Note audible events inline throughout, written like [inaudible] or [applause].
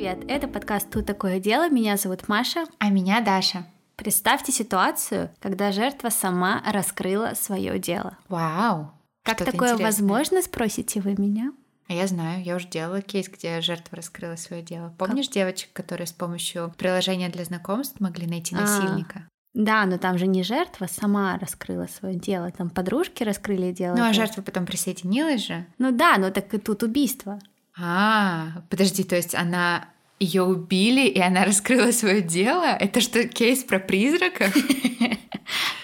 привет! Это подкаст «Тут такое дело». Меня зовут Маша. А меня Даша. Представьте ситуацию, когда жертва сама раскрыла свое дело. Вау! Как такое интересное. возможно, спросите вы меня? А я знаю, я уже делала кейс, где жертва раскрыла свое дело. Помнишь как? девочек, которые с помощью приложения для знакомств могли найти а, насильника? Да, но там же не жертва сама раскрыла свое дело, там подружки раскрыли дело. Ну а жертва потом присоединилась же? Ну да, но так и тут убийство. А, подожди, то есть она ее убили, и она [laughs] раскрыла свое дело? Это что, кейс про призраков? [laughs]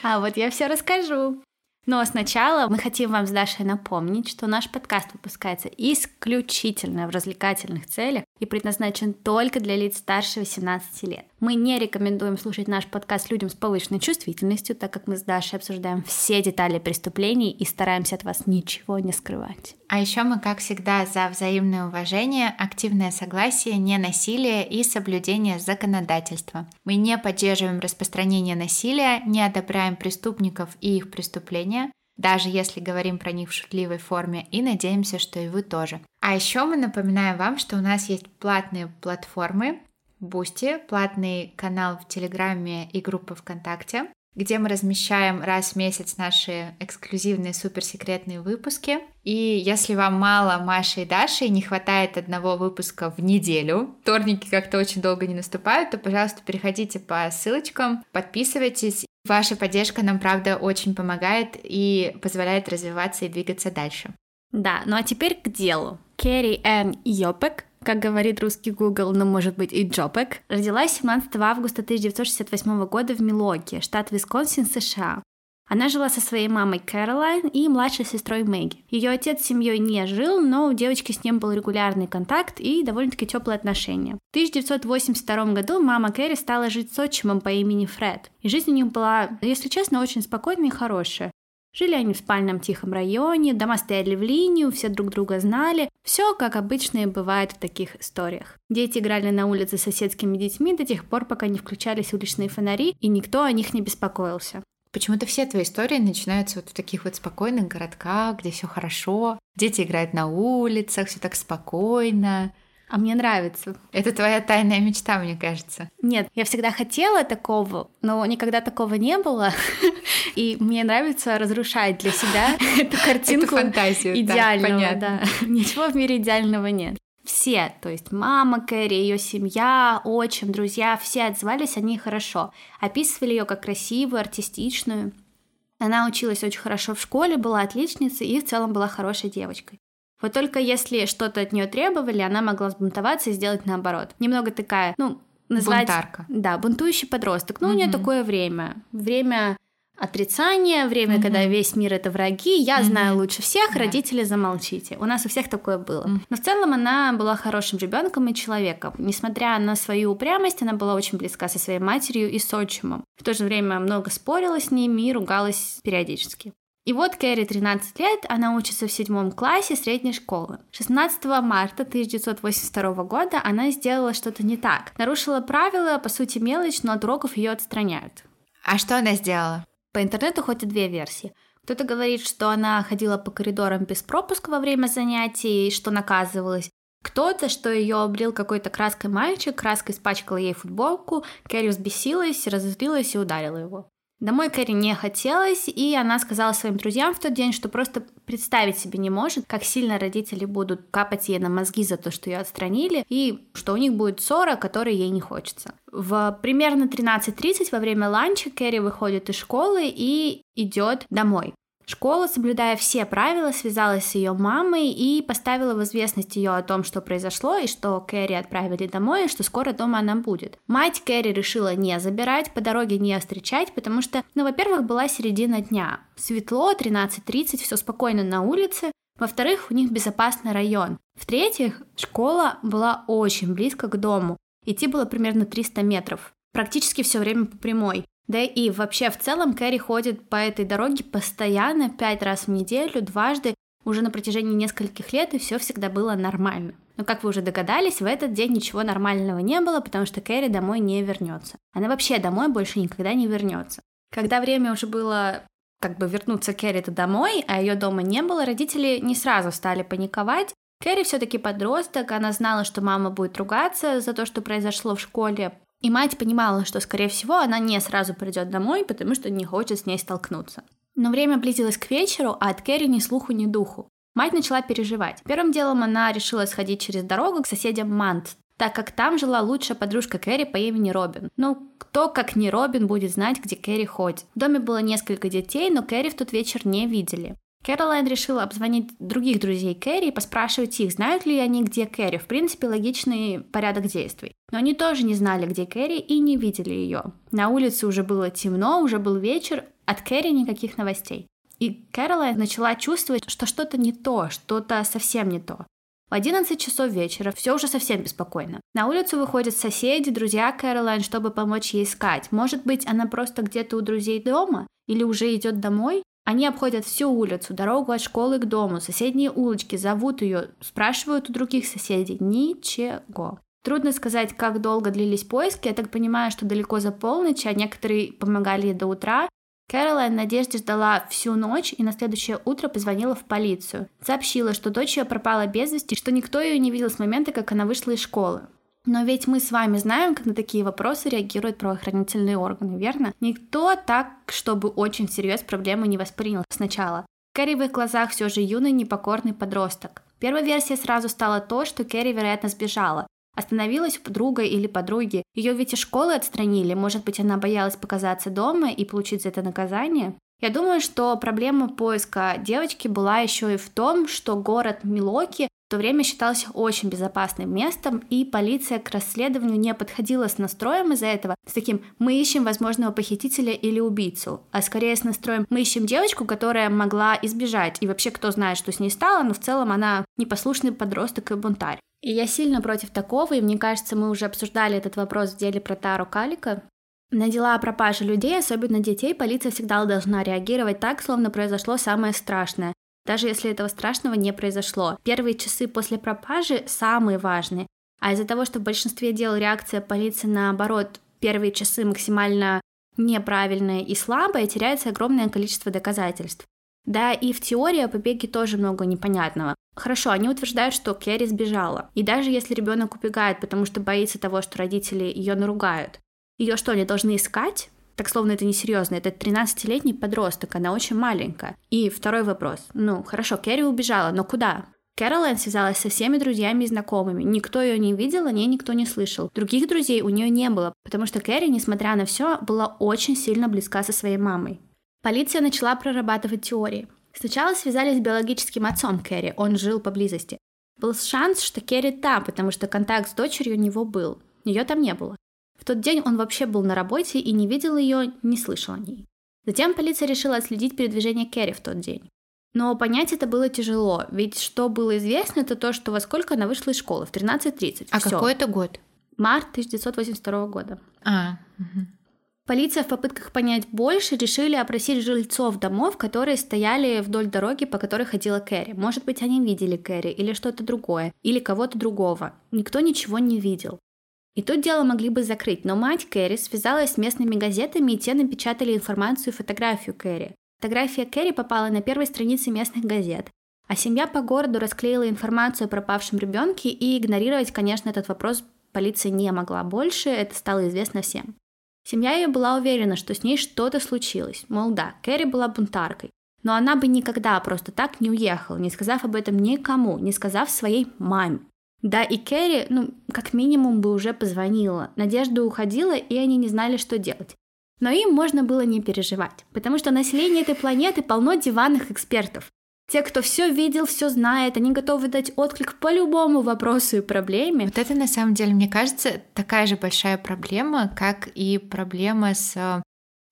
А вот я все расскажу. Но сначала мы хотим вам с Дашей напомнить, что наш подкаст выпускается исключительно в развлекательных целях и предназначен только для лиц старше 18 лет. Мы не рекомендуем слушать наш подкаст людям с повышенной чувствительностью, так как мы с Дашей обсуждаем все детали преступлений и стараемся от вас ничего не скрывать. А еще мы, как всегда, за взаимное уважение, активное согласие, ненасилие и соблюдение законодательства. Мы не поддерживаем распространение насилия, не одобряем преступников и их преступления, даже если говорим про них в шутливой форме, и надеемся, что и вы тоже. А еще мы напоминаем вам, что у нас есть платные платформы, Бусти, платный канал в Телеграме и группа ВКонтакте, где мы размещаем раз в месяц наши эксклюзивные суперсекретные выпуски. И если вам мало Маши и Даши и не хватает одного выпуска в неделю, вторники как-то очень долго не наступают, то, пожалуйста, переходите по ссылочкам, подписывайтесь. Ваша поддержка нам, правда, очень помогает и позволяет развиваться и двигаться дальше. Да, ну а теперь к делу. Керри Энн Йопек как говорит русский Google, но может быть и Джопек, родилась 17 августа 1968 года в Милоке, штат Висконсин, США. Она жила со своей мамой Кэролайн и младшей сестрой Мэгги. Ее отец с семьей не жил, но у девочки с ним был регулярный контакт и довольно-таки теплые отношения. В 1982 году мама Кэрри стала жить с отчимом по имени Фред. И жизнь у них была, если честно, очень спокойная и хорошая. Жили они в спальном тихом районе, дома стояли в линию, все друг друга знали. Все, как обычно и бывает в таких историях. Дети играли на улице с соседскими детьми до тех пор, пока не включались уличные фонари, и никто о них не беспокоился. Почему-то все твои истории начинаются вот в таких вот спокойных городках, где все хорошо. Дети играют на улицах, все так спокойно. А мне нравится. Это твоя тайная мечта, мне кажется. Нет, я всегда хотела такого, но никогда такого не было. [laughs] И мне нравится разрушать для себя [laughs] эту картинку фантазию, идеального. Да, Ничего в мире идеального нет. Все, то есть мама Кэрри, ее семья, отчим, друзья, все отзывались о ней хорошо. Описывали ее как красивую, артистичную. Она училась очень хорошо в школе, была отличницей и в целом была хорошей девочкой. Вот только если что-то от нее требовали, она могла взбунтоваться и сделать наоборот. Немного такая, ну, назвать... Бунтарка. Да, бунтующий подросток. Ну, у нее такое время. Время отрицания, время, угу. когда весь мир это враги, я угу. знаю лучше всех, да. родители замолчите. У нас у всех такое было. Угу. Но в целом она была хорошим ребенком и человеком. Несмотря на свою упрямость, она была очень близка со своей матерью и с отчимом. В то же время много спорила с ними и ругалась периодически. И вот Кэрри 13 лет, она учится в седьмом классе средней школы. 16 марта 1982 года она сделала что-то не так. Нарушила правила, по сути мелочь, но от уроков ее отстраняют. А что она сделала? По интернету ходят две версии. Кто-то говорит, что она ходила по коридорам без пропуска во время занятий, что наказывалась. Кто-то, что ее облил какой-то краской мальчик, краской испачкала ей футболку, Кэрри взбесилась, разозлилась и ударила его. Домой Кэрри не хотелось, и она сказала своим друзьям в тот день, что просто представить себе не может, как сильно родители будут капать ей на мозги за то, что ее отстранили, и что у них будет ссора, которой ей не хочется. В примерно 13.30 во время ланча Кэрри выходит из школы и идет домой. Школа, соблюдая все правила, связалась с ее мамой и поставила в известность ее о том, что произошло, и что Кэрри отправили домой, и что скоро дома она будет. Мать Кэрри решила не забирать, по дороге не встречать, потому что, ну, во-первых, была середина дня. Светло, 13.30, все спокойно на улице. Во-вторых, у них безопасный район. В-третьих, школа была очень близко к дому. Идти было примерно 300 метров. Практически все время по прямой. Да и вообще в целом Кэрри ходит по этой дороге постоянно, пять раз в неделю, дважды, уже на протяжении нескольких лет, и все всегда было нормально. Но, как вы уже догадались, в этот день ничего нормального не было, потому что Кэрри домой не вернется. Она вообще домой больше никогда не вернется. Когда время уже было как бы вернуться Кэрри домой, а ее дома не было, родители не сразу стали паниковать, Кэрри все-таки подросток, она знала, что мама будет ругаться за то, что произошло в школе, и мать понимала, что, скорее всего, она не сразу придет домой, потому что не хочет с ней столкнуться. Но время близилось к вечеру, а от Кэрри ни слуху, ни духу. Мать начала переживать. Первым делом она решила сходить через дорогу к соседям Мант, так как там жила лучшая подружка Кэрри по имени Робин. Ну, кто, как не Робин, будет знать, где Кэрри ходит. В доме было несколько детей, но Кэрри в тот вечер не видели. Кэролайн решила обзвонить других друзей Кэрри и поспрашивать их, знают ли они, где Кэрри. В принципе, логичный порядок действий. Но они тоже не знали, где Кэрри и не видели ее. На улице уже было темно, уже был вечер, от Кэрри никаких новостей. И Кэролайн начала чувствовать, что что-то не то, что-то совсем не то. В 11 часов вечера все уже совсем беспокойно. На улицу выходят соседи, друзья Кэролайн, чтобы помочь ей искать. Может быть, она просто где-то у друзей дома? Или уже идет домой? Они обходят всю улицу, дорогу от школы к дому, соседние улочки, зовут ее, спрашивают у других соседей. Ничего. Трудно сказать, как долго длились поиски. Я так понимаю, что далеко за полночь, а некоторые помогали до утра. Кэролайн Надежде ждала всю ночь и на следующее утро позвонила в полицию. Сообщила, что дочь ее пропала без вести, что никто ее не видел с момента, как она вышла из школы. Но ведь мы с вами знаем, как на такие вопросы реагируют правоохранительные органы, верно? Никто так, чтобы очень всерьез проблему не воспринял сначала. Кэрри в их глазах все же юный непокорный подросток. Первая версия сразу стала то, что Кэрри, вероятно, сбежала. Остановилась у подруга или подруги. Ее ведь из школы отстранили. Может быть, она боялась показаться дома и получить за это наказание? Я думаю, что проблема поиска девочки была еще и в том, что город Милоки в то время считался очень безопасным местом, и полиция к расследованию не подходила с настроем из-за этого, с таким «мы ищем возможного похитителя или убийцу», а скорее с настроем «мы ищем девочку, которая могла избежать, и вообще кто знает, что с ней стало, но в целом она непослушный подросток и бунтарь». И я сильно против такого, и мне кажется, мы уже обсуждали этот вопрос в деле про Тару Калика. На дела о пропаже людей, особенно детей, полиция всегда должна реагировать так, словно произошло самое страшное даже если этого страшного не произошло. Первые часы после пропажи самые важные, а из-за того, что в большинстве дел реакция полиции наоборот, первые часы максимально неправильная и слабая, теряется огромное количество доказательств. Да, и в теории о побеге тоже много непонятного. Хорошо, они утверждают, что Керри сбежала. И даже если ребенок убегает, потому что боится того, что родители ее наругают, ее что, они должны искать? Так словно это несерьезно. Это 13-летний подросток, она очень маленькая. И второй вопрос. Ну, хорошо, Керри убежала, но куда? Кэролайн связалась со всеми друзьями и знакомыми. Никто ее не видел, о ней никто не слышал. Других друзей у нее не было, потому что Кэрри, несмотря на все, была очень сильно близка со своей мамой. Полиция начала прорабатывать теории. Сначала связались с биологическим отцом Кэрри, он жил поблизости. Был шанс, что Керри там, потому что контакт с дочерью у него был. Ее там не было. В тот день он вообще был на работе и не видел ее, не слышал о ней. Затем полиция решила отследить передвижение Керри в тот день. Но понять это было тяжело, ведь что было известно, это то, что во сколько она вышла из школы, в 13.30. А Всё. какой это год? Март 1982 года. А, угу. Полиция в попытках понять больше решили опросить жильцов домов, которые стояли вдоль дороги, по которой ходила Кэрри. Может быть, они видели Кэрри или что-то другое, или кого-то другого. Никто ничего не видел. И тут дело могли бы закрыть, но мать Кэрри связалась с местными газетами, и те напечатали информацию и фотографию Кэрри. Фотография Кэрри попала на первой странице местных газет. А семья по городу расклеила информацию о пропавшем ребенке, и игнорировать, конечно, этот вопрос полиция не могла больше, это стало известно всем. Семья ее была уверена, что с ней что-то случилось. Мол, да, Кэрри была бунтаркой. Но она бы никогда просто так не уехала, не сказав об этом никому, не сказав своей маме. Да, и Кэрри, ну, как минимум бы уже позвонила. Надежда уходила, и они не знали, что делать. Но им можно было не переживать, потому что население этой планеты полно диванных экспертов. Те, кто все видел, все знает, они готовы дать отклик по любому вопросу и проблеме. Вот это на самом деле, мне кажется, такая же большая проблема, как и проблема с э,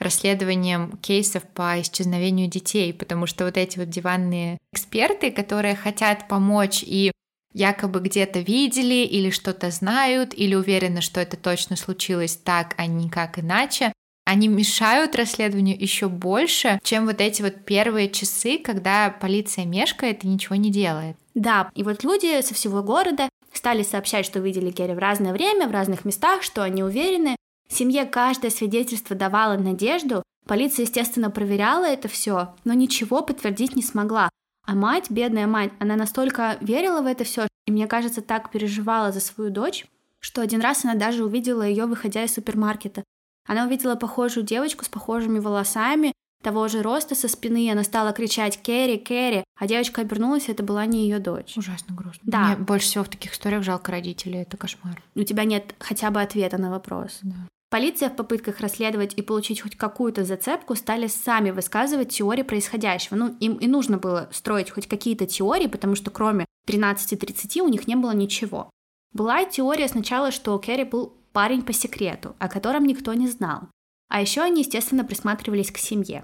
расследованием кейсов по исчезновению детей, потому что вот эти вот диванные эксперты, которые хотят помочь и якобы где-то видели или что-то знают, или уверены, что это точно случилось так, а не как иначе, они мешают расследованию еще больше, чем вот эти вот первые часы, когда полиция мешкает и ничего не делает. Да, и вот люди со всего города стали сообщать, что видели Керри в разное время, в разных местах, что они уверены. Семье каждое свидетельство давало надежду. Полиция, естественно, проверяла это все, но ничего подтвердить не смогла. А мать, бедная мать, она настолько верила в это все, и мне кажется, так переживала за свою дочь, что один раз она даже увидела ее, выходя из супермаркета. Она увидела похожую девочку с похожими волосами, того же роста со спины, она стала кричать «Кэрри, Кэрри», а девочка обернулась, и это была не ее дочь. Ужасно грустно. Да. Мне больше всего в таких историях жалко родителей, это кошмар. У тебя нет хотя бы ответа на вопрос. Да. Полиция в попытках расследовать и получить хоть какую-то зацепку стали сами высказывать теории происходящего. Ну, им и нужно было строить хоть какие-то теории, потому что кроме 13.30 у них не было ничего. Была теория сначала, что Керри был парень по секрету, о котором никто не знал. А еще они, естественно, присматривались к семье.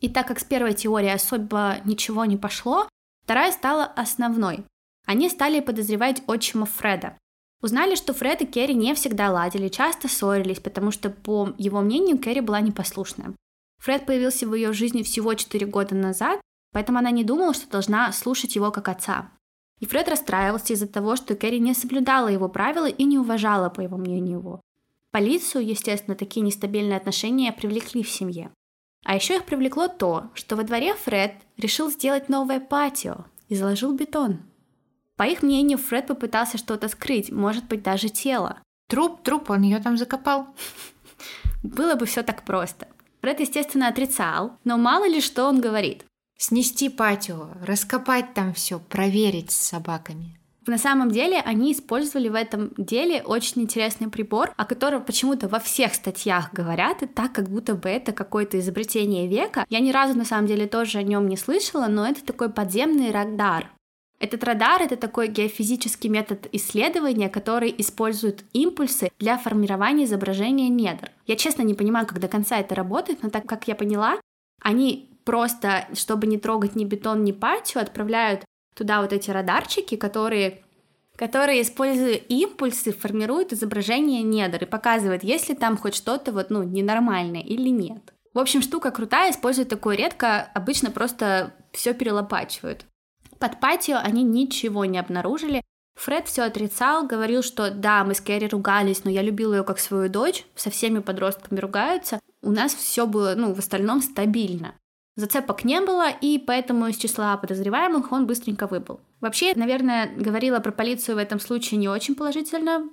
И так как с первой теорией особо ничего не пошло, вторая стала основной. Они стали подозревать отчима Фреда. Узнали, что Фред и Керри не всегда ладили, часто ссорились, потому что, по его мнению, Керри была непослушная. Фред появился в ее жизни всего 4 года назад, поэтому она не думала, что должна слушать его как отца. И Фред расстраивался из-за того, что Керри не соблюдала его правила и не уважала, по его мнению, его. Полицию, естественно, такие нестабильные отношения привлекли в семье. А еще их привлекло то, что во дворе Фред решил сделать новое патио и заложил бетон. По их мнению, Фред попытался что-то скрыть, может быть, даже тело. Труп, труп, он ее там закопал. [laughs] Было бы все так просто. Фред, естественно, отрицал, но мало ли что он говорит. Снести патио, раскопать там все, проверить с собаками. На самом деле они использовали в этом деле очень интересный прибор, о котором почему-то во всех статьях говорят, и так, как будто бы это какое-то изобретение века. Я ни разу на самом деле тоже о нем не слышала, но это такой подземный радар. Этот радар — это такой геофизический метод исследования, который использует импульсы для формирования изображения недр. Я честно не понимаю, как до конца это работает, но так как я поняла, они просто, чтобы не трогать ни бетон, ни патию, отправляют туда вот эти радарчики, которые которые, используя импульсы, формируют изображение недр и показывают, есть ли там хоть что-то вот, ну, ненормальное или нет. В общем, штука крутая, используют такое редко, обычно просто все перелопачивают. Под патио они ничего не обнаружили. Фред все отрицал, говорил, что да, мы с Кэрри ругались, но я любил ее как свою дочь, со всеми подростками ругаются. У нас все было, ну, в остальном стабильно. Зацепок не было, и поэтому из числа подозреваемых он быстренько выбыл. Вообще, наверное, говорила про полицию в этом случае не очень положительно,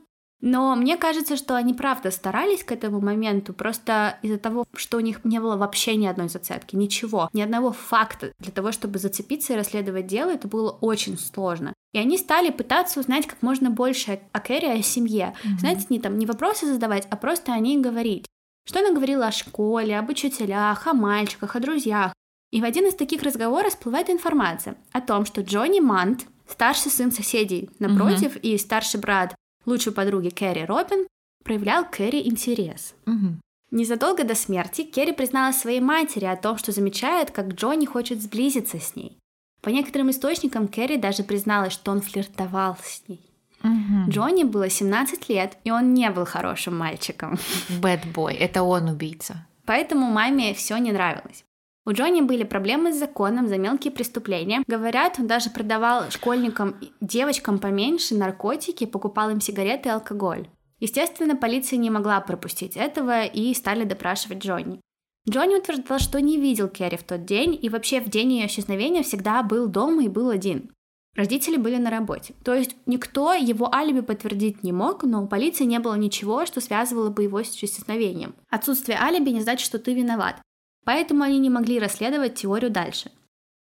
но мне кажется, что они правда старались к этому моменту, просто из-за того, что у них не было вообще ни одной зацепки, ничего, ни одного факта для того, чтобы зацепиться и расследовать дело, это было очень сложно. И они стали пытаться узнать как можно больше о Кэрри, о семье. Mm-hmm. Знаете, не там не вопросы задавать, а просто о ней говорить. Что она говорила о школе, об учителях, о мальчиках, о друзьях. И в один из таких разговоров всплывает информация о том, что Джонни Мант, старший сын соседей напротив угу. и старший брат лучшей подруги Кэрри Робин, проявлял Кэрри интерес. Угу. Незадолго до смерти Керри призналась своей матери о том, что замечает, как Джонни хочет сблизиться с ней. По некоторым источникам Керри даже призналась, что он флиртовал с ней. Угу. Джонни было 17 лет, и он не был хорошим мальчиком. Бэт бой, это он убийца. Поэтому маме все не нравилось. У Джонни были проблемы с законом за мелкие преступления. Говорят, он даже продавал школьникам, девочкам поменьше наркотики, покупал им сигареты и алкоголь. Естественно, полиция не могла пропустить этого и стали допрашивать Джонни. Джонни утверждал, что не видел Керри в тот день и вообще в день ее исчезновения всегда был дома и был один. Родители были на работе. То есть никто его алиби подтвердить не мог, но у полиции не было ничего, что связывало бы его с исчезновением. Отсутствие алиби не значит, что ты виноват. Поэтому они не могли расследовать теорию дальше.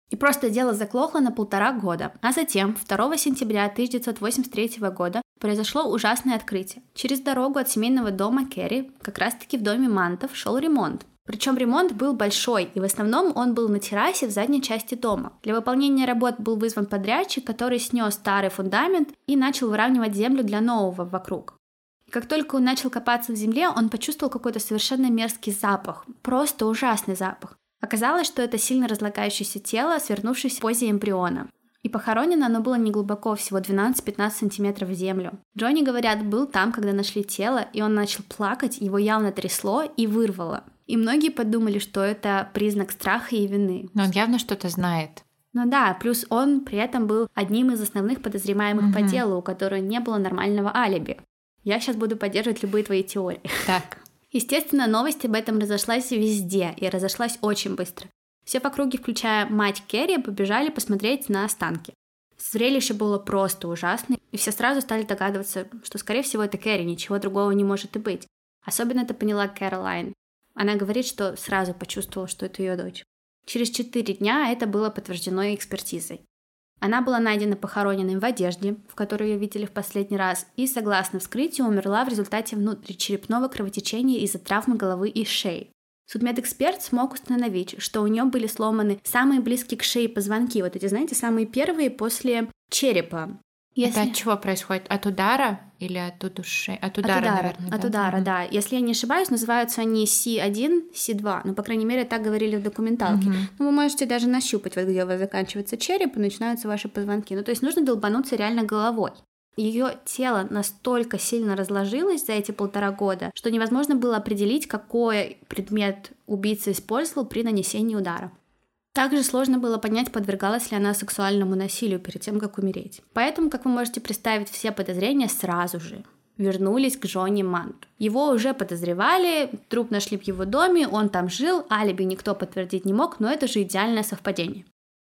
И просто дело заклохло на полтора года. А затем, 2 сентября 1983 года, произошло ужасное открытие. Через дорогу от семейного дома Керри, как раз-таки в доме Мантов, шел ремонт. Причем ремонт был большой, и в основном он был на террасе в задней части дома. Для выполнения работ был вызван подрядчик, который снес старый фундамент и начал выравнивать землю для нового вокруг. Как только он начал копаться в земле, он почувствовал какой-то совершенно мерзкий запах, просто ужасный запах. Оказалось, что это сильно разлагающееся тело, свернувшееся в позе эмбриона. И похоронено оно было неглубоко, всего 12-15 сантиметров в землю. Джонни, говорят, был там, когда нашли тело, и он начал плакать, его явно трясло и вырвало. И многие подумали, что это признак страха и вины. Но он явно что-то знает. Ну да, плюс он при этом был одним из основных подозреваемых угу. по делу, у которого не было нормального алиби. Я сейчас буду поддерживать любые твои теории. Так. [laughs] Естественно, новость об этом разошлась везде и разошлась очень быстро. Все в округе, включая мать Керри, побежали посмотреть на останки. Зрелище было просто ужасное, и все сразу стали догадываться, что, скорее всего, это Кэрри, ничего другого не может и быть. Особенно это поняла Кэролайн. Она говорит, что сразу почувствовала, что это ее дочь. Через четыре дня это было подтверждено экспертизой. Она была найдена похороненной в одежде, в которой ее видели в последний раз, и, согласно вскрытию, умерла в результате внутричерепного кровотечения из-за травмы головы и шеи. Судмедэксперт смог установить, что у нее были сломаны самые близкие к шее позвонки, вот эти, знаете, самые первые после черепа. Если... Это от чего происходит? От удара или от удуши? От удара, от удара наверное. От да? удара, да. Если я не ошибаюсь, называются они C1, C2. Ну, по крайней мере, так говорили в документалке. Угу. Ну, вы можете даже нащупать, вот где у вас заканчивается череп и начинаются ваши позвонки. Ну, то есть нужно долбануться реально головой. Ее тело настолько сильно разложилось за эти полтора года, что невозможно было определить, какой предмет убийца использовал при нанесении удара. Также сложно было понять, подвергалась ли она сексуальному насилию перед тем, как умереть. Поэтому, как вы можете представить, все подозрения сразу же вернулись к Джонни Манту. Его уже подозревали, труп нашли в его доме, он там жил, алиби никто подтвердить не мог, но это же идеальное совпадение.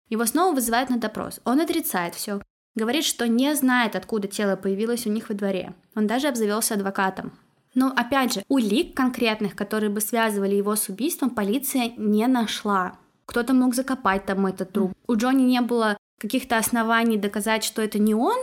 Его снова вызывают на допрос. Он отрицает все, Говорит, что не знает, откуда тело появилось у них во дворе. Он даже обзавелся адвокатом. Но опять же, улик конкретных, которые бы связывали его с убийством, полиция не нашла. Кто-то мог закопать там этот труп. У Джонни не было каких-то оснований доказать, что это не он,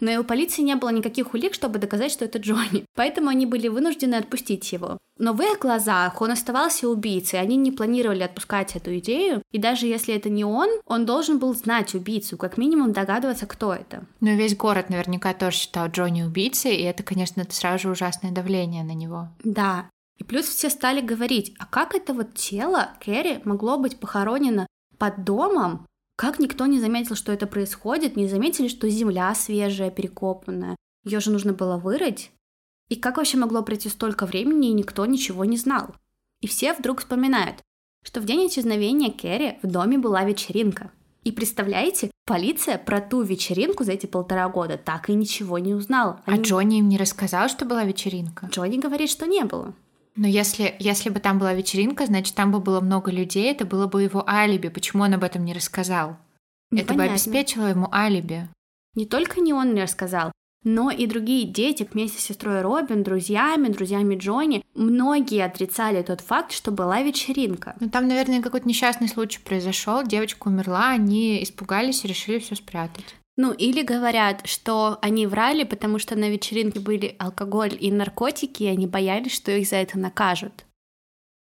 но и у полиции не было никаких улик, чтобы доказать, что это Джонни. Поэтому они были вынуждены отпустить его. Но в их глазах он оставался убийцей, они не планировали отпускать эту идею, и даже если это не он, он должен был знать убийцу, как минимум догадываться, кто это. Но весь город наверняка тоже считал Джонни убийцей, и это, конечно, сразу же ужасное давление на него. Да, и плюс все стали говорить, а как это вот тело Кэрри могло быть похоронено под домом, как никто не заметил, что это происходит, не заметили, что земля свежая, перекопанная. Ее же нужно было вырыть. И как вообще могло пройти столько времени, и никто ничего не знал? И все вдруг вспоминают, что в день исчезновения Кэрри в доме была вечеринка. И представляете, полиция про ту вечеринку за эти полтора года так и ничего не узнала. А Они... А Джонни им не рассказал, что была вечеринка? Джонни говорит, что не было. Но если, если бы там была вечеринка, значит, там бы было много людей, это было бы его алиби. Почему он об этом не рассказал? Непонятно. Это бы обеспечило ему алиби. Не только не он не рассказал, но и другие дети вместе с сестрой Робин, друзьями, друзьями Джонни, многие отрицали тот факт, что была вечеринка. Ну там, наверное, какой-то несчастный случай произошел, девочка умерла, они испугались и решили все спрятать. Ну, или говорят, что они врали, потому что на вечеринке были алкоголь и наркотики, и они боялись, что их за это накажут.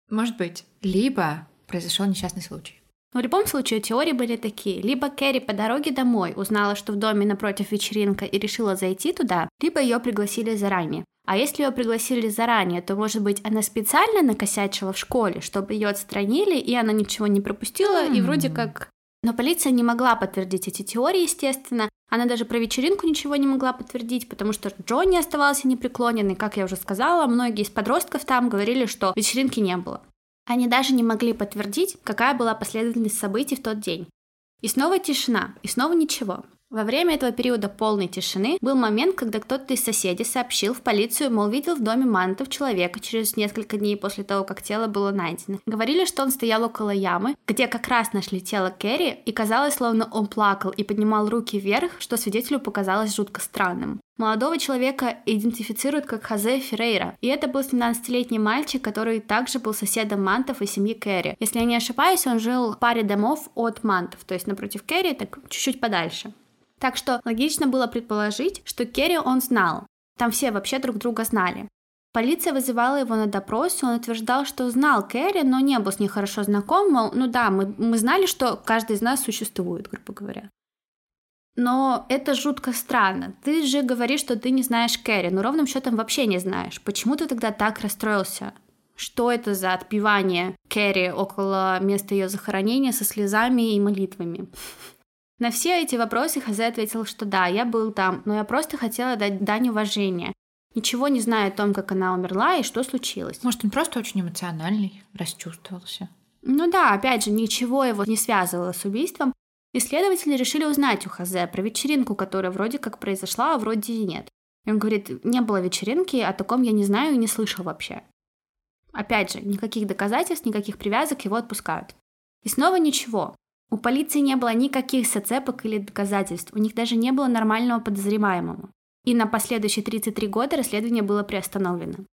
Может быть. Либо произошел несчастный случай. Но в любом случае теории были такие. Либо Кэрри по дороге домой узнала, что в доме напротив вечеринка и решила зайти туда, либо ее пригласили заранее. А если ее пригласили заранее, то, может быть, она специально накосячила в школе, чтобы ее отстранили, и она ничего не пропустила, mm-hmm. и вроде как но полиция не могла подтвердить эти теории, естественно. Она даже про вечеринку ничего не могла подтвердить, потому что Джонни оставался непреклонен, и, как я уже сказала, многие из подростков там говорили, что вечеринки не было. Они даже не могли подтвердить, какая была последовательность событий в тот день. И снова тишина, и снова ничего. Во время этого периода полной тишины был момент, когда кто-то из соседей сообщил в полицию, мол, видел в доме Мантов человека через несколько дней после того, как тело было найдено. Говорили, что он стоял около ямы, где как раз нашли тело Керри, и казалось, словно он плакал и поднимал руки вверх, что свидетелю показалось жутко странным. Молодого человека идентифицируют как Хозе Феррейра, и это был 17-летний мальчик, который также был соседом Мантов и семьи Керри. Если я не ошибаюсь, он жил в паре домов от Мантов, то есть напротив Керри, так чуть-чуть подальше. Так что логично было предположить, что Керри он знал. Там все вообще друг друга знали. Полиция вызывала его на допрос, и он утверждал, что знал Кэрри, но не был с ней хорошо знаком, мол, ну да, мы, мы знали, что каждый из нас существует, грубо говоря. Но это жутко странно. Ты же говоришь, что ты не знаешь Кэрри, но ровным счетом вообще не знаешь. Почему ты тогда так расстроился? Что это за отпевание Кэрри около места ее захоронения со слезами и молитвами? На все эти вопросы Хазе ответил, что да, я был там, но я просто хотела дать дань уважения. Ничего не зная о том, как она умерла и что случилось. Может, он просто очень эмоциональный, расчувствовался. Ну да, опять же, ничего его не связывало с убийством. Исследователи решили узнать у Хазе про вечеринку, которая вроде как произошла, а вроде и нет. И он говорит, не было вечеринки, о таком я не знаю и не слышал вообще. Опять же, никаких доказательств, никаких привязок его отпускают. И снова ничего. У полиции не было никаких зацепок или доказательств, у них даже не было нормального подозреваемого. И на последующие 33 года расследование было приостановлено.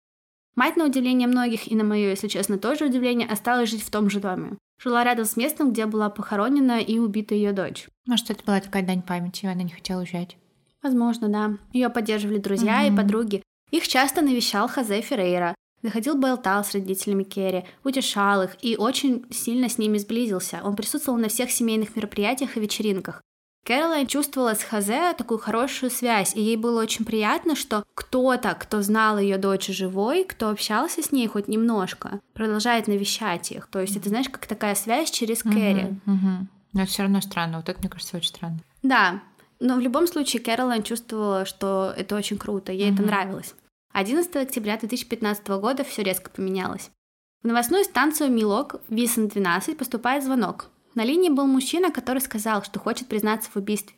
Мать, на удивление многих, и на мое, если честно, тоже удивление, осталась жить в том же доме. Жила рядом с местом, где была похоронена и убита ее дочь. Может, это была такая дань памяти, и она не хотела уезжать. Возможно, да. Ее поддерживали друзья угу. и подруги. Их часто навещал Хозе Феррейра. Заходил болтал с родителями Керри, утешал их и очень сильно с ними сблизился. Он присутствовал на всех семейных мероприятиях и вечеринках. Кэролайн чувствовала с Хазе такую хорошую связь, и ей было очень приятно, что кто-то, кто знал ее дочь живой, кто общался с ней хоть немножко, продолжает навещать их. То есть это, знаешь, как такая связь через Кэрри. Но это все равно странно. Вот это, мне кажется, очень странно. Да, но в любом случае Кэролайн чувствовала, что это очень круто, ей это нравилось. 11 октября 2015 года все резко поменялось. В новостную станцию Милок, Висен 12, поступает звонок. На линии был мужчина, который сказал, что хочет признаться в убийстве.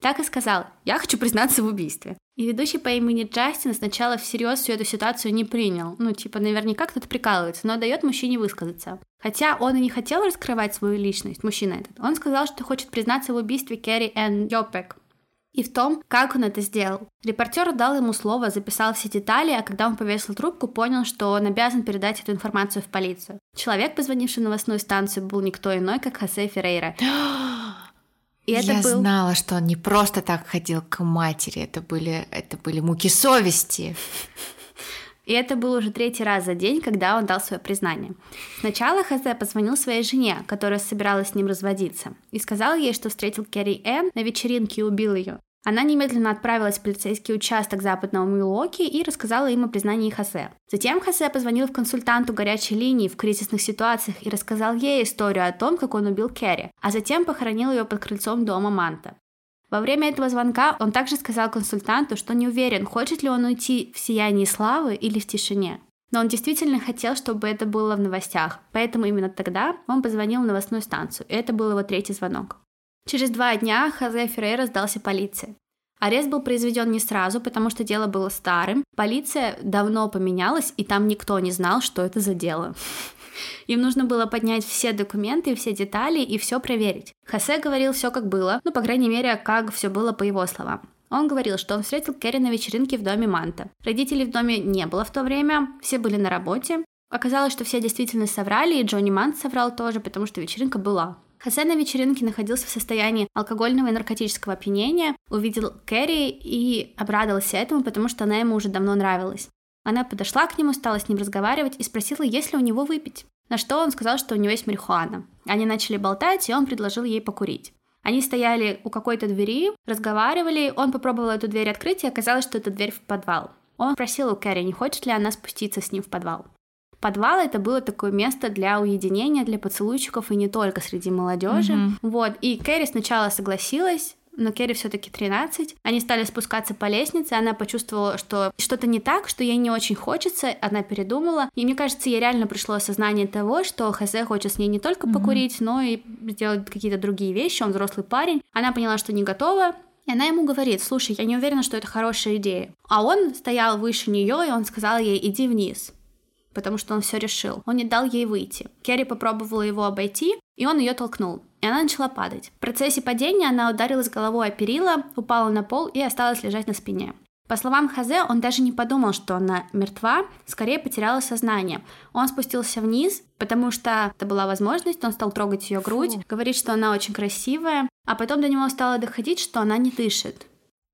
Так и сказал, я хочу признаться в убийстве. И ведущий по имени Джастин сначала всерьез всю эту ситуацию не принял. Ну, типа, наверняка кто-то прикалывается, но дает мужчине высказаться. Хотя он и не хотел раскрывать свою личность, мужчина этот. Он сказал, что хочет признаться в убийстве Керри Энн Йопек, и в том, как он это сделал. Репортер дал ему слово, записал все детали, а когда он повесил трубку, понял, что он обязан передать эту информацию в полицию. Человек, позвонивший в новостную станцию, был никто иной, как Хосе Феррейра. [gasps] И это Я был... знала, что он не просто так ходил к матери, это были, это были муки совести. И это был уже третий раз за день, когда он дал свое признание. Сначала Хозе позвонил своей жене, которая собиралась с ним разводиться, и сказал ей, что встретил Керри Энн на вечеринке и убил ее. Она немедленно отправилась в полицейский участок западного Милуоки и рассказала им о признании Хосе. Затем Хосе позвонил в консультанту горячей линии в кризисных ситуациях и рассказал ей историю о том, как он убил Керри, а затем похоронил ее под крыльцом дома Манта. Во время этого звонка он также сказал консультанту, что не уверен, хочет ли он уйти в сиянии славы или в тишине. Но он действительно хотел, чтобы это было в новостях, поэтому именно тогда он позвонил в новостную станцию, и это был его третий звонок. Через два дня Хозе Феррейра сдался полиции. Арест был произведен не сразу, потому что дело было старым. Полиция давно поменялась, и там никто не знал, что это за дело. [laughs] Им нужно было поднять все документы, все детали и все проверить. Хосе говорил все как было, ну, по крайней мере, как все было по его словам. Он говорил, что он встретил Керри на вечеринке в доме Манта. Родителей в доме не было в то время, все были на работе. Оказалось, что все действительно соврали, и Джонни Мант соврал тоже, потому что вечеринка была. Хосе на вечеринке находился в состоянии алкогольного и наркотического опьянения, увидел Кэрри и обрадовался этому, потому что она ему уже давно нравилась. Она подошла к нему, стала с ним разговаривать и спросила, есть ли у него выпить. На что он сказал, что у него есть марихуана. Они начали болтать, и он предложил ей покурить. Они стояли у какой-то двери, разговаривали, он попробовал эту дверь открыть, и оказалось, что это дверь в подвал. Он спросил у Кэрри, не хочет ли она спуститься с ним в подвал. Подвал это было такое место для уединения, для поцелуйчиков и не только среди молодежи. Mm-hmm. Вот. И Кэрри сначала согласилась, но Керри все-таки 13. Они стали спускаться по лестнице, она почувствовала, что что-то не так, что ей не очень хочется, она передумала. И мне кажется, ей реально пришло осознание того, что Хосе хочет с ней не только покурить, mm-hmm. но и сделать какие-то другие вещи, он взрослый парень. Она поняла, что не готова, и она ему говорит, слушай, я не уверена, что это хорошая идея. А он стоял выше нее, и он сказал ей, иди вниз потому что он все решил. Он не дал ей выйти. Керри попробовала его обойти, и он ее толкнул. И она начала падать. В процессе падения она ударилась головой о перила, упала на пол и осталась лежать на спине. По словам Хазе, он даже не подумал, что она мертва, скорее потеряла сознание. Он спустился вниз, потому что это была возможность, он стал трогать ее грудь, Фу. говорит, что она очень красивая, а потом до него стало доходить, что она не дышит.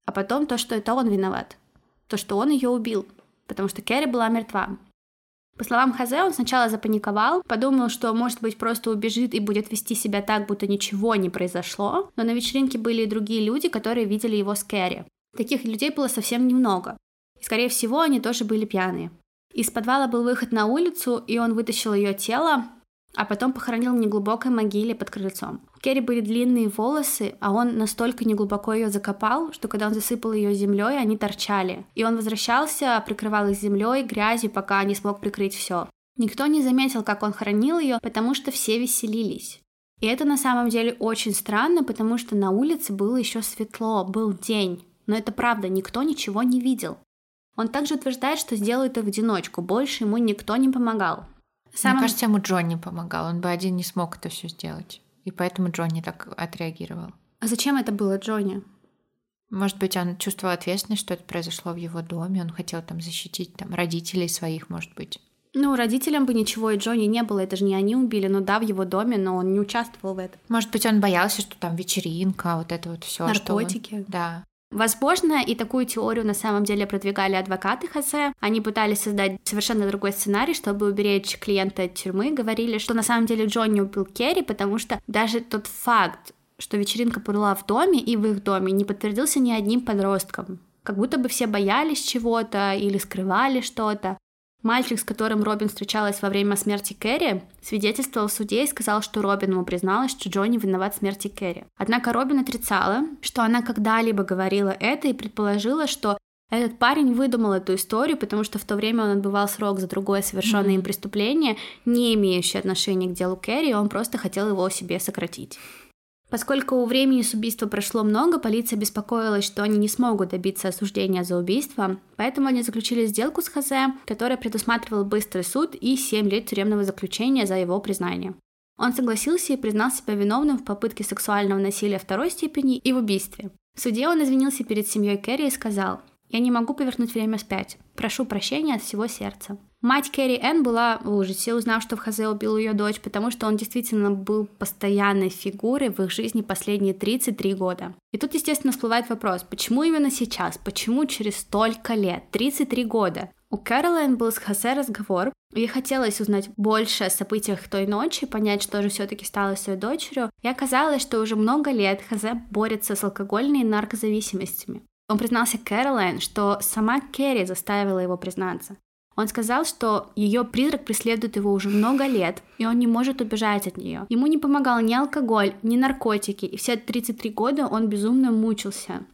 А потом то, что это он виноват. То, что он ее убил, потому что Керри была мертва. По словам Хазе, он сначала запаниковал, подумал, что, может быть, просто убежит и будет вести себя так, будто ничего не произошло, но на вечеринке были и другие люди, которые видели его с Кэрри. Таких людей было совсем немного. И, скорее всего, они тоже были пьяные. Из подвала был выход на улицу, и он вытащил ее тело, а потом похоронил в неглубокой могиле под крыльцом. Керри были длинные волосы, а он настолько неглубоко ее закопал, что когда он засыпал ее землей, они торчали. И он возвращался, прикрывал их землей, грязью, пока не смог прикрыть все. Никто не заметил, как он хранил ее, потому что все веселились. И это на самом деле очень странно, потому что на улице было еще светло, был день. Но это правда, никто ничего не видел. Он также утверждает, что сделал это в одиночку, больше ему никто не помогал. Самым... Мне кажется, ему Джонни помогал. Он бы один не смог это все сделать. И поэтому Джонни так отреагировал. А зачем это было Джонни? Может быть, он чувствовал ответственность, что это произошло в его доме. Он хотел там защитить там, родителей своих, может быть. Ну, родителям бы ничего и Джонни не было, это же не они убили, ну да, в его доме, но он не участвовал в этом. Может быть, он боялся, что там вечеринка, вот это вот все. Наркотики. Он... Да. Возможно, и такую теорию на самом деле продвигали адвокаты Хосе. Они пытались создать совершенно другой сценарий, чтобы уберечь клиента от тюрьмы. Говорили, что на самом деле Джонни убил Керри, потому что даже тот факт, что вечеринка была в доме и в их доме, не подтвердился ни одним подростком. Как будто бы все боялись чего-то или скрывали что-то. Мальчик, с которым Робин встречалась во время смерти Кэрри, свидетельствовал в суде и сказал, что Робин ему призналась, что Джонни виноват в смерти Кэрри. Однако Робин отрицала, что она когда-либо говорила это и предположила, что этот парень выдумал эту историю, потому что в то время он отбывал срок за другое совершенное mm-hmm. им преступление, не имеющее отношения к делу Кэрри, он просто хотел его себе сократить. Поскольку у времени с убийства прошло много, полиция беспокоилась, что они не смогут добиться осуждения за убийство, поэтому они заключили сделку с Хозе, которая предусматривала быстрый суд и 7 лет тюремного заключения за его признание. Он согласился и признал себя виновным в попытке сексуального насилия второй степени и в убийстве. В суде он извинился перед семьей Кэрри и сказал, «Я не могу повернуть время вспять. Прошу прощения от всего сердца». Мать Кэрри Энн была в ужасе, узнав, что в Хазе убил ее дочь, потому что он действительно был постоянной фигурой в их жизни последние 33 года. И тут, естественно, всплывает вопрос, почему именно сейчас, почему через столько лет, 33 года? У Кэролайн был с Хосе разговор, ей хотелось узнать больше о событиях той ночи, понять, что же все-таки стало с ее дочерью, и оказалось, что уже много лет Хосе борется с алкогольной и наркозависимостями. Он признался Кэролайн, что сама Керри заставила его признаться. Он сказал, что ее призрак преследует его уже много лет, и он не может убежать от нее. Ему не помогал ни алкоголь, ни наркотики, и все 33 года он безумно мучился.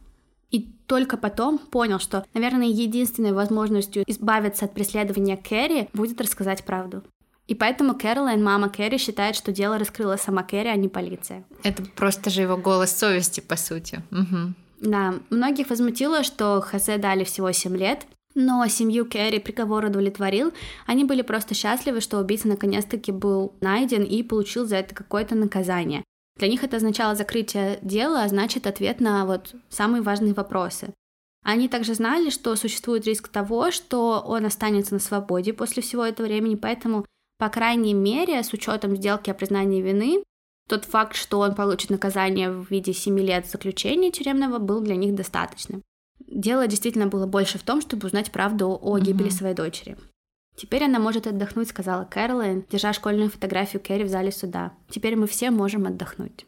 И только потом понял, что, наверное, единственной возможностью избавиться от преследования Кэрри будет рассказать правду. И поэтому Кэролайн, мама Кэрри, считает, что дело раскрыла сама Кэрри, а не полиция. Это просто же его голос совести, по сути. Угу. Да, многих возмутило, что Хосе дали всего 7 лет, но семью Кэрри приговор удовлетворил. Они были просто счастливы, что убийца наконец-таки был найден и получил за это какое-то наказание. Для них это означало закрытие дела, а значит ответ на вот самые важные вопросы. Они также знали, что существует риск того, что он останется на свободе после всего этого времени, поэтому, по крайней мере, с учетом сделки о признании вины, тот факт, что он получит наказание в виде 7 лет заключения тюремного, был для них достаточным. Дело действительно было больше в том, чтобы узнать правду о гибели mm-hmm. своей дочери. Теперь она может отдохнуть, сказала Кэролайн, держа школьную фотографию Кэрри в зале суда. Теперь мы все можем отдохнуть.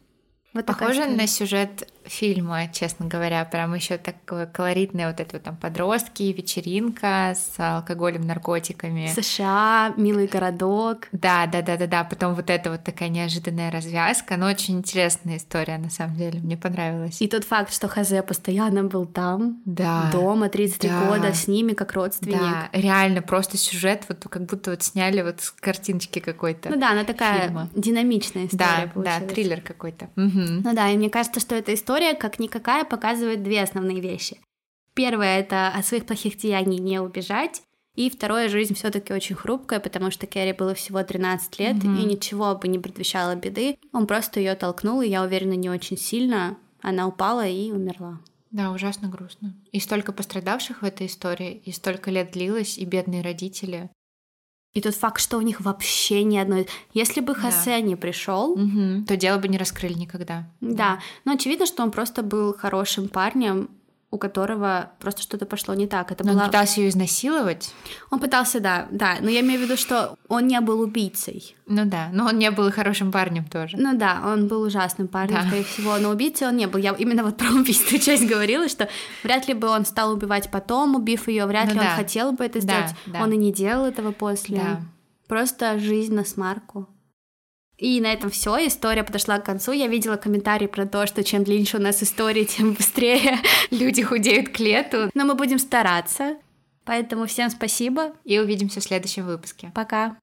Вот Похоже на сюжет фильма, честно говоря, прям еще такое колоритное вот это вот там подростки, вечеринка с алкоголем, наркотиками. США, милый городок. Да, да, да, да, да. Потом вот это вот такая неожиданная развязка, но очень интересная история на самом деле, мне понравилась. И тот факт, что Хазе постоянно был там, да, дома 33 да, года с ними как родственник. Да, реально просто сюжет вот как будто вот сняли вот с картиночки какой-то. Ну да, она такая фильма. динамичная история. Да, получилась. да, триллер какой-то. Угу. Ну да, и мне кажется, что эта история как никакая, показывает две основные вещи. Первое — это от своих плохих деяний не убежать, и второе, жизнь все-таки очень хрупкая, потому что Керри было всего 13 лет, mm-hmm. и ничего бы не предвещало беды. Он просто ее толкнул, и я уверена, не очень сильно. Она упала и умерла. Да, ужасно грустно. И столько пострадавших в этой истории, и столько лет длилось, и бедные родители. И тот факт, что у них вообще ни одной... Если бы Хосе да. не пришел, угу. то дело бы не раскрыли никогда. Да. да, но очевидно, что он просто был хорошим парнем, у которого просто что-то пошло не так. Это но была... Он пытался ее изнасиловать? Он пытался, да, да. Но я имею в виду, что он не был убийцей. Ну да, но он не был хорошим парнем тоже. Ну да, он был ужасным парнем, да. скорее всего, но убийцей он не был. Я именно вот [laughs] про убийство часть говорила, что вряд ли бы он стал убивать потом, убив ее, вряд ну, ли да. он хотел бы это сделать. Да, да. Он и не делал этого после. Да. Просто жизнь на смарку. И на этом все. История подошла к концу. Я видела комментарии про то, что чем длиннее у нас истории, тем [laughs] быстрее люди худеют к лету. Но мы будем стараться. Поэтому всем спасибо. И увидимся в следующем выпуске. Пока.